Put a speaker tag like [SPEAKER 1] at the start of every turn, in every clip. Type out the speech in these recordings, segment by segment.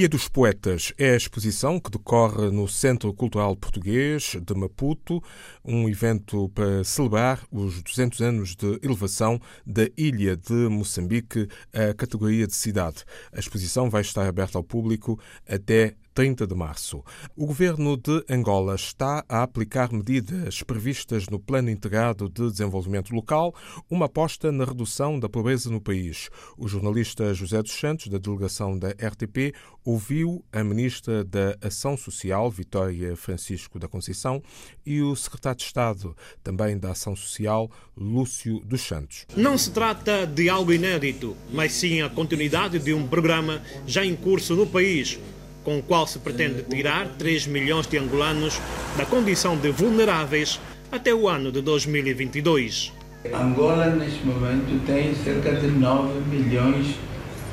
[SPEAKER 1] Ilha dos Poetas é a exposição que decorre no Centro Cultural Português de Maputo, um evento para celebrar os 200 anos de elevação da ilha de Moçambique à categoria de cidade. A exposição vai estar aberta ao público até 30 de março. O governo de Angola está a aplicar medidas previstas no Plano Integrado de Desenvolvimento Local, uma aposta na redução da pobreza no país. O jornalista José dos Santos, da delegação da RTP, ouviu a ministra da Ação Social, Vitória Francisco da Conceição, e o secretário de Estado, também da Ação Social, Lúcio dos Santos.
[SPEAKER 2] Não se trata de algo inédito, mas sim a continuidade de um programa já em curso no país com o qual se pretende tirar 3 milhões de angolanos da condição de vulneráveis até o ano de 2022.
[SPEAKER 3] Angola, neste momento, tem cerca de 9 milhões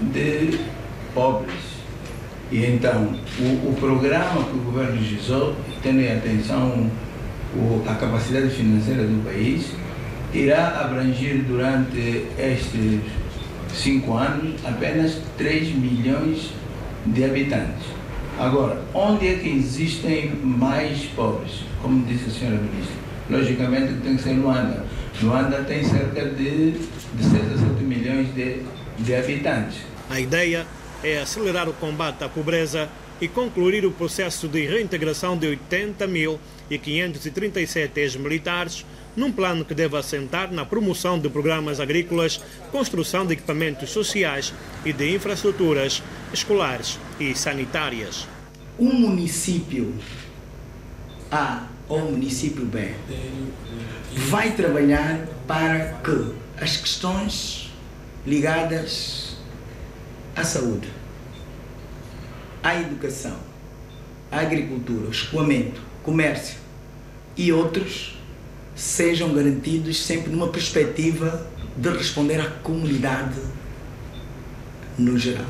[SPEAKER 3] de pobres. E então, o, o programa que o governo gizou, tendo em atenção o, a capacidade financeira do país, irá abranger durante estes cinco anos apenas 3 milhões de habitantes. Agora, onde é que existem mais pobres? Como disse a senhora ministra, logicamente tem que ser Luanda. Luanda tem cerca de, de 6 a 7 milhões de, de habitantes.
[SPEAKER 2] A ideia é acelerar o combate à pobreza e concluir o processo de reintegração de 80.537 ex-militares num plano que deve assentar na promoção de programas agrícolas, construção de equipamentos sociais e de infraestruturas escolares e sanitárias.
[SPEAKER 4] Um município A ou um município B vai trabalhar para que as questões ligadas à saúde, à educação, à agricultura, escoamento, comércio e outros sejam garantidos sempre numa perspectiva de responder à comunidade no geral.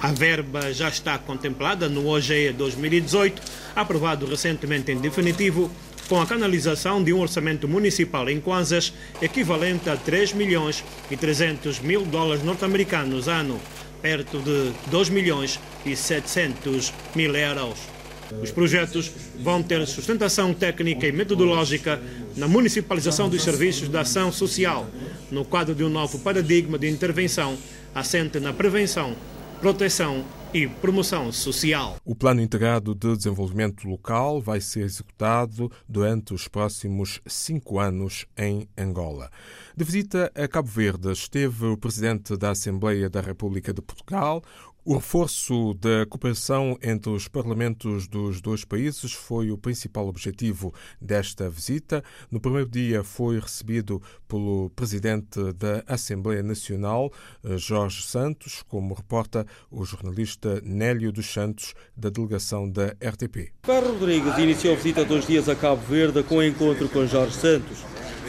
[SPEAKER 2] A verba já está contemplada no OGE 2018, aprovado recentemente em definitivo, com a canalização de um orçamento municipal em Kwanzas equivalente a 3 milhões e 300 mil dólares norte-americanos ano, perto de 2 milhões e 700 mil euros. Os projetos vão ter sustentação técnica e metodológica na municipalização dos serviços da ação social, no quadro de um novo paradigma de intervenção assente na prevenção, proteção e promoção social.
[SPEAKER 1] O Plano Integrado de Desenvolvimento Local vai ser executado durante os próximos cinco anos em Angola. De visita a Cabo Verde esteve o Presidente da Assembleia da República de Portugal, o reforço da cooperação entre os parlamentos dos dois países foi o principal objetivo desta visita. No primeiro dia foi recebido pelo presidente da Assembleia Nacional, Jorge Santos, como reporta o jornalista Nélio dos Santos, da delegação da RTP.
[SPEAKER 5] Carlos Rodrigues iniciou a visita dois dias a Cabo Verde com o encontro com Jorge Santos.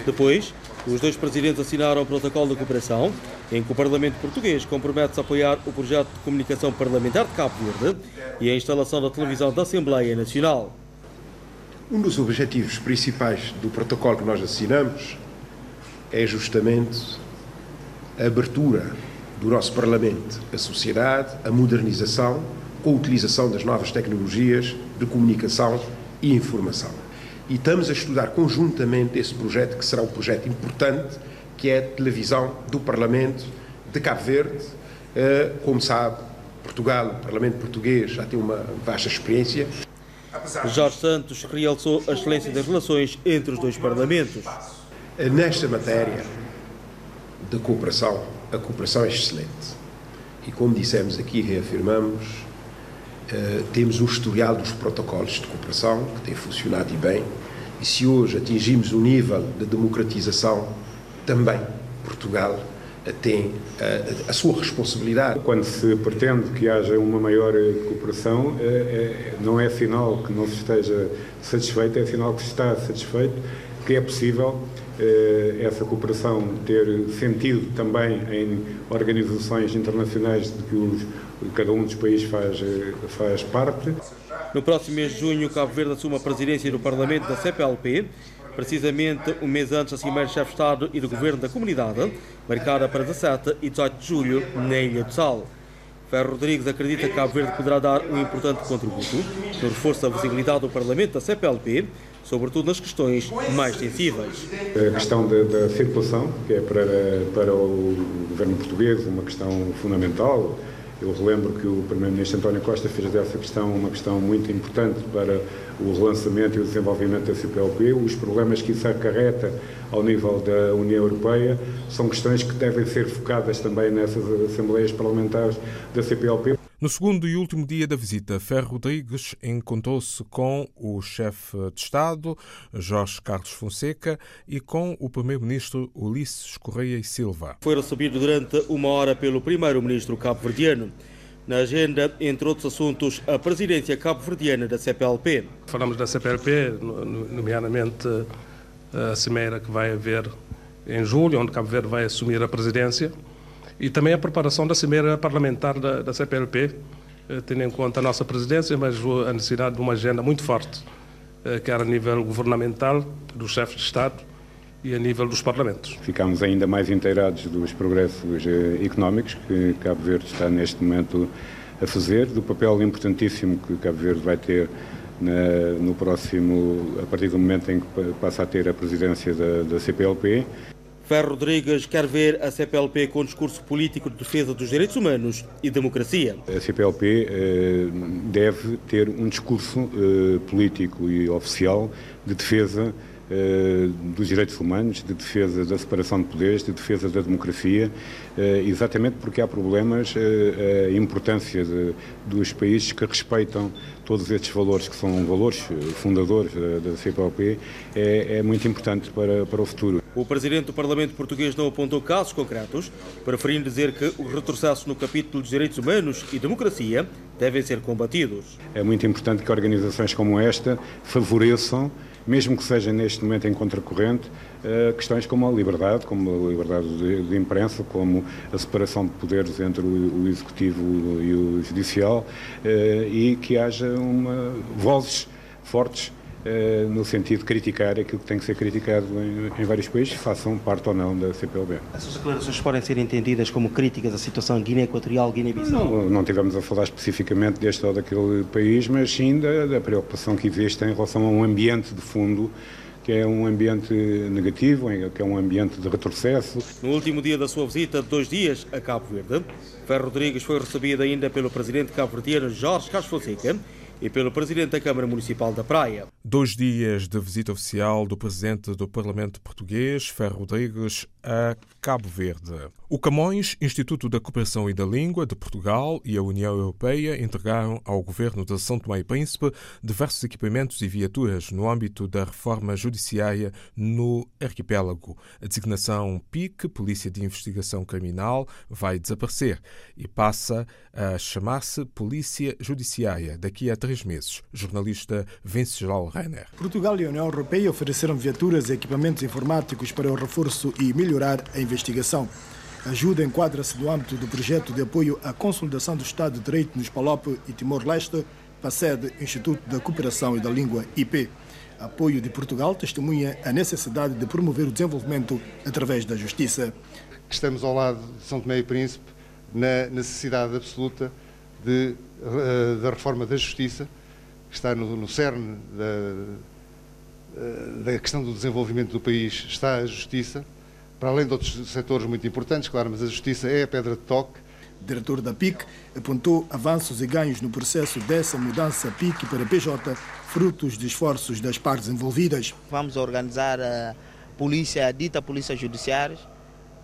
[SPEAKER 5] Depois, os dois presidentes assinaram o protocolo de cooperação, em que o Parlamento português compromete-se a apoiar o projeto de comunicação parlamentar de Cabo Verde e a instalação da televisão da Assembleia Nacional.
[SPEAKER 6] Um dos objetivos principais do protocolo que nós assinamos é justamente a abertura do nosso Parlamento à sociedade, a modernização com a utilização das novas tecnologias de comunicação e informação e estamos a estudar conjuntamente esse projeto, que será um projeto importante, que é a televisão do Parlamento de Cabo Verde. Eh, como sabe, Portugal, o Parlamento português, já tem uma vasta experiência.
[SPEAKER 5] Jorge Santos realçou a excelência das relações entre os dois Parlamentos.
[SPEAKER 6] Eh, nesta matéria de cooperação, a cooperação é excelente. E como dissemos aqui, reafirmamos, Uh, temos um historial dos protocolos de cooperação que tem funcionado e bem. E se hoje atingimos um nível de democratização, também Portugal tem a, a, sua responsabilidade.
[SPEAKER 7] Quando se pretende que haja uma maior cooperação, é, é, não é sinal que não se esteja satisfeito, é sinal que se está satisfeito, que é possível é, essa cooperação ter sentido também em organizações internacionais de que os cada um dos países faz, eh, faz parte.
[SPEAKER 5] No próximo mês de junho, Cabo Verde assume a presidência do Parlamento da CPLP, precisamente um mês antes da Cimeira de Chefe de Estado e do Governo da Comunidade, marcada para 17 e 18 de julho na Ilha do Sal. Ferro Rodrigues acredita que Cabo Verde poderá dar um importante contributo no reforço da visibilidade do Parlamento da CPLP, sobretudo nas questões mais sensíveis.
[SPEAKER 7] A questão da, da circulação, que é para, para o governo português uma questão fundamental, eu relembro que o Primeiro-Ministro António Costa fez dessa questão uma questão muito importante para o relançamento e o desenvolvimento da CPLP. Os problemas que isso acarreta ao nível da União Europeia são questões que devem ser focadas também nessas Assembleias Parlamentares da CPLP.
[SPEAKER 1] No segundo e último dia da visita, Ferro Rodrigues encontrou-se com o chefe de Estado, Jorge Carlos Fonseca, e com o primeiro-ministro Ulisses Correia e Silva.
[SPEAKER 5] Foi recebido durante uma hora pelo primeiro-ministro cabo-verdiano. Na agenda, entre outros assuntos, a presidência cabo-verdiana da CPLP.
[SPEAKER 8] Falamos da CPLP, nomeadamente a cimeira que vai haver em julho, onde Cabo Verde vai assumir a presidência e também a preparação da cimeira parlamentar da, da CPLP, eh, tendo em conta a nossa presidência, mas a necessidade de uma agenda muito forte, eh, quer a nível governamental, dos chefes de Estado e a nível dos parlamentos.
[SPEAKER 7] Ficamos ainda mais inteirados dos progressos eh, económicos que Cabo Verde está neste momento a fazer, do papel importantíssimo que Cabo Verde vai ter na, no próximo, a partir do momento em que passa a ter a presidência da, da CPLP.
[SPEAKER 5] Ferro Rodrigues quer ver a CPLP com discurso político de defesa dos direitos humanos e democracia.
[SPEAKER 7] A CPLP eh, deve ter um discurso eh, político e oficial de defesa eh, dos direitos humanos, de defesa da separação de poderes, de defesa da democracia, eh, exatamente porque há problemas, eh, a importância de, dos países que respeitam todos estes valores, que são valores fundadores da, da CPLP, é, é, muito importante para, para o futuro.
[SPEAKER 5] O Presidente do Parlamento Português não apontou casos concretos, preferindo dizer que os retrocessos no capítulo dos direitos humanos e democracia devem ser combatidos.
[SPEAKER 7] É muito importante que organizações como esta favoreçam mesmo que seja neste momento em contracorrente, uh, questões como a liberdade, como a liberdade de, imprensa, como a separação de poderes entre o, o Executivo e o Judicial, uh, e que haja uma, vozes fortes eh, no sentido de criticar aquilo que tem que ser criticado em, em, vários países, façam parte ou não da CPLB.
[SPEAKER 5] Essas declarações podem ser entendidas como críticas à situação Guiné Equatorial, Guiné-Bissau?
[SPEAKER 7] Não, não tivemos a falar especificamente deste ou daquele país, mas sim da, da preocupação que existe em relação a um ambiente de fundo que é um ambiente negativo, que é um ambiente de retrocesso.
[SPEAKER 5] No último dia da sua visita de dois dias a Cabo Verde, Ferro Rodrigues foi recebido ainda pelo presidente cabo-verdiano Jorge Carlos Fonseca e pelo Presidente da Câmara Municipal da Praia.
[SPEAKER 1] Dois dias de visita oficial do Presidente do Parlamento Português, Ferro Rodrigues, a Cabo Verde. O Camões, Instituto da Cooperação e da Língua de Portugal e a União Europeia entregaram ao Governo de São Tomé e Príncipe diversos equipamentos e viaturas no âmbito da reforma judiciária no arquipélago. A designação PIC, Polícia de Investigação Criminal, vai desaparecer e passa a chamar-se Polícia Judiciária daqui a três meses. Jornalista Venceslau Renner.
[SPEAKER 9] Portugal e a União Europeia ofereceram viaturas e equipamentos informáticos para o reforço e melhorar a investigação. A ajuda enquadra-se no âmbito do projeto de apoio à consolidação do Estado de Direito nos Palop e Timor-Leste, sede Instituto da Cooperação e da Língua IP. Apoio de Portugal testemunha a necessidade de promover o desenvolvimento através da justiça.
[SPEAKER 10] Estamos ao lado de São Tomé e Príncipe na necessidade absoluta de, uh, da reforma da justiça, que está no, no cerne da, uh, da questão do desenvolvimento do país, está a justiça para além de outros setores muito importantes, claro, mas a justiça é a pedra de toque.
[SPEAKER 9] O diretor da PIC apontou avanços e ganhos no processo dessa mudança PIC para PJ, frutos de esforços das partes envolvidas.
[SPEAKER 11] Vamos organizar a polícia, a dita polícia judiciária,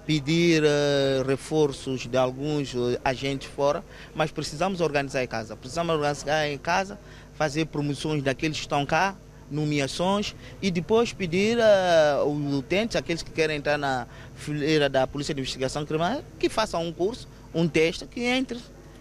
[SPEAKER 11] pedir uh, reforços de alguns uh, agentes fora, mas precisamos organizar em casa. Precisamos organizar em casa, fazer promoções daqueles que estão cá, nomeações e depois pedir uh, os utentes, aqueles que querem entrar na fileira da Polícia de Investigação Criminal, que façam um curso, um teste, que entre.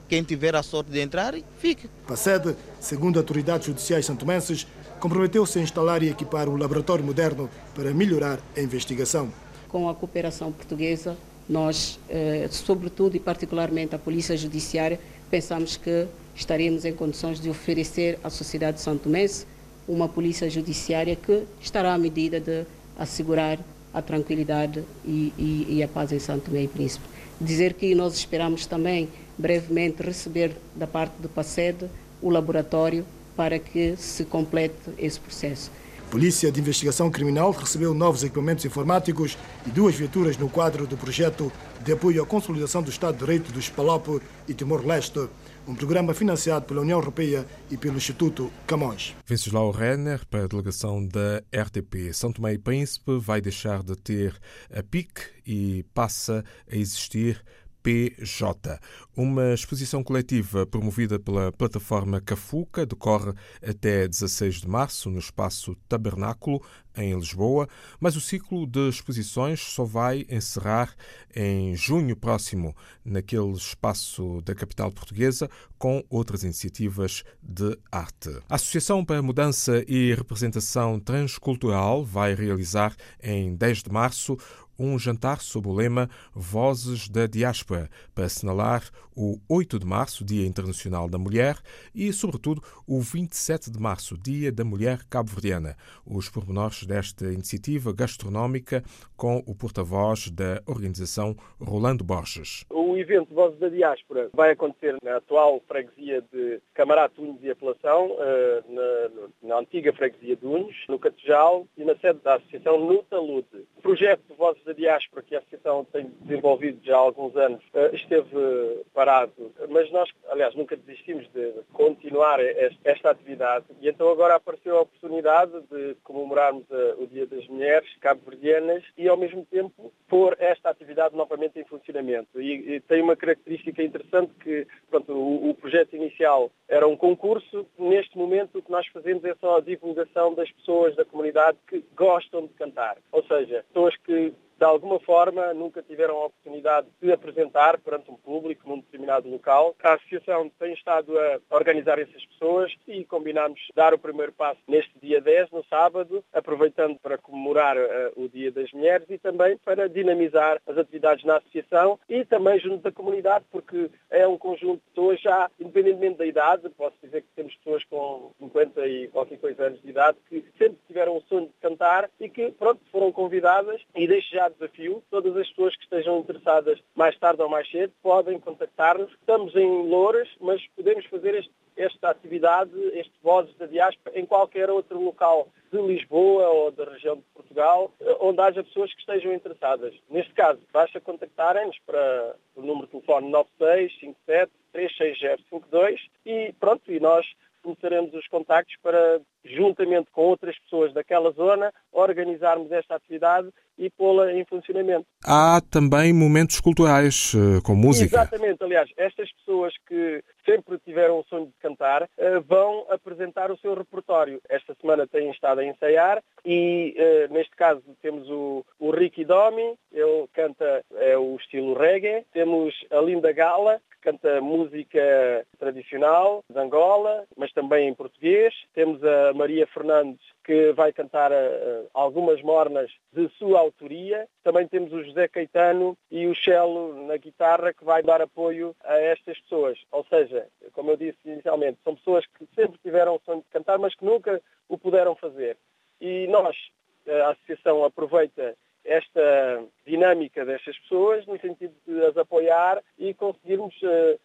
[SPEAKER 11] Quem tiver a sorte de entrar, fique.
[SPEAKER 9] A sede, segundo autoridades judiciais santomenses, comprometeu-se a instalar e equipar um laboratório moderno para melhorar a investigação.
[SPEAKER 12] Com a cooperação portuguesa, nós, eh, sobretudo e particularmente a Polícia Judiciária, pensamos que estaremos em condições de oferecer à sociedade santomense uma polícia judiciária que estará à medida de assegurar a tranquilidade e, e, e a paz em Santo Tomé e Príncipe. Dizer que nós esperamos também brevemente receber da parte do PACED o laboratório para que se complete esse processo.
[SPEAKER 9] Polícia de Investigação Criminal recebeu novos equipamentos informáticos e duas viaturas no quadro do projeto de apoio à consolidação do Estado de Direito dos Palop e Timor-Leste, um programa financiado pela União Europeia e pelo Instituto Camões.
[SPEAKER 1] Venceslau Renner, para a delegação da RTP. São Tomé e Príncipe vai deixar de ter a PIC e passa a existir PJ. Uma exposição coletiva promovida pela plataforma Cafuca decorre até 16 de março no espaço Tabernáculo, em Lisboa, mas o ciclo de exposições só vai encerrar em junho próximo, naquele espaço da capital portuguesa, com outras iniciativas de arte. A Associação para a Mudança e Representação Transcultural vai realizar em 10 de março um jantar sob o lema Vozes da Diáspora, para assinalar o 8 de março, Dia Internacional da Mulher, e, sobretudo, o 27 de março, Dia da Mulher Cabo-Verdiana. Os pormenores desta iniciativa gastronómica com o porta-voz da organização Rolando Borges.
[SPEAKER 13] O evento Vozes da Diáspora vai acontecer na atual freguesia de Camarate Unhos e Apelação, eh, na, na antiga freguesia de Unhos, no Catejal e na sede da Associação no Talude. O projeto Vozes da Diáspora, que a Associação tem desenvolvido já há alguns anos, eh, esteve parado, mas nós, aliás, nunca desistimos de continuar esta atividade e então agora apareceu a oportunidade de comemorarmos eh, o Dia das Mulheres cabo-verdianas e ao mesmo tempo pôr esta atividade novamente em funcionamento. E, e tem uma característica interessante que pronto, o, o projeto inicial era um concurso, neste momento o que nós fazemos é só a divulgação das pessoas da comunidade que gostam de cantar. Ou seja, pessoas que de alguma forma nunca tiveram a oportunidade de apresentar perante um público num determinado local. A associação tem estado a organizar essas pessoas e combinámos dar o primeiro passo neste dia 10, no sábado, aproveitando para comemorar uh, o Dia das Mulheres e também para dinamizar as atividades na associação e também junto da comunidade, porque é um conjunto de pessoas já, independentemente da idade, posso dizer que temos pessoas com 50 e qualquer coisa anos de idade que sempre tiveram o sonho cantar e que, pronto, foram convidadas e deixo já desafio. Todas as pessoas que estejam interessadas, mais tarde ou mais cedo, podem contactar-nos. Estamos em Louras, mas podemos fazer este, esta atividade, este Vozes da Diáspora, em qualquer outro local de Lisboa ou da região de Portugal, onde haja pessoas que estejam interessadas. Neste caso, basta contactarem-nos para o número de telefone 9657 36052 e pronto, e nós começaremos os contactos para, juntamente com outras pessoas daquela zona, organizarmos esta atividade e pô-la em funcionamento.
[SPEAKER 1] Há também momentos culturais, eh, com música.
[SPEAKER 13] Exatamente, aliás, estas pessoas que sempre tiveram o sonho de cantar eh, vão apresentar o seu repertório. Esta semana têm estado a ensaiar e, eh, neste caso, temos o, o Ricky Domi, ele canta é, o estilo reggae, temos a Linda Gala, canta música tradicional de Angola, mas também em português. Temos a Maria Fernandes, que vai cantar uh, algumas mornas de sua autoria. Também temos o José Caetano e o Chelo na guitarra, que vai dar apoio a estas pessoas. Ou seja, como eu disse inicialmente, são pessoas que sempre tiveram o sonho de cantar, mas que nunca o puderam fazer. E nós, a Associação, aproveita esta dinâmica destas pessoas no sentido de as apoiar e conseguirmos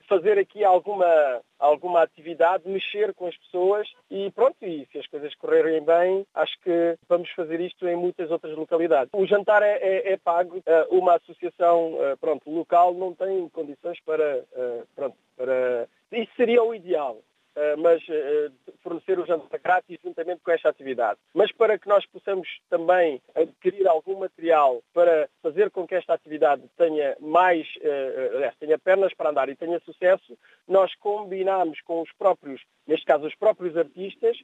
[SPEAKER 13] fazer aqui alguma, alguma atividade, mexer com as pessoas e pronto, e se as coisas correrem bem, acho que vamos fazer isto em muitas outras localidades. O jantar é, é, é pago, uh, uma associação uh, pronto, local não tem condições para, pronto, para... Isso seria o ideal. Eh, mas eh, fornecer o jantar grátis juntamente com esta atividade. Mas para que nós possamos também adquirir algum material para fazer com que esta atividade tenha mais, eh, tenha pernas para andar e tenha sucesso, nós combinamos com os próprios, neste caso os próprios artistas,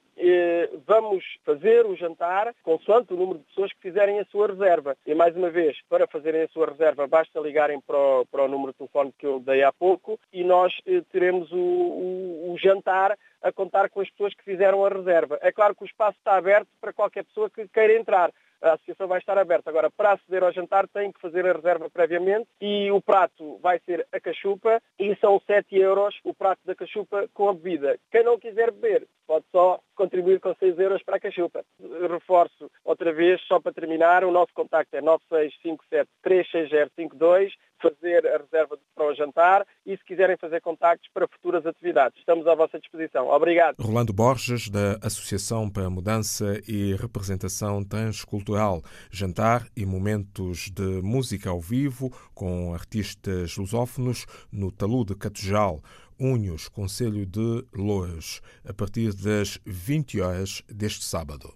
[SPEAKER 13] vamos fazer o jantar consoante o número de pessoas que fizerem a sua reserva. E mais uma vez, para fazerem a sua reserva, basta ligarem para o, para o número de telefone que eu dei há pouco e nós teremos o, o, o jantar a contar com as pessoas que fizeram a reserva. É claro que o espaço está aberto para qualquer pessoa que queira entrar. A associação vai estar aberta. Agora, para aceder ao jantar, tem que fazer a reserva previamente e o prato vai ser a cachupa e são 7 euros o prato da cachupa com a bebida. Quem não quiser beber, pode só contribuir com 6 euros para a cachupa. Reforço outra vez, só para terminar, o nosso contacto é 9657-36052, fazer a reserva para o jantar e se quiserem fazer contactos para futuras atividades. Estamos à vossa disposição. Obrigado.
[SPEAKER 1] Rolando Borges, da Associação para a Mudança e Representação Transcultural. Jantar e momentos de música ao vivo com artistas lusófonos no Talude Catujal. Unhos, Conselho de Loas, a partir das 20 horas deste sábado.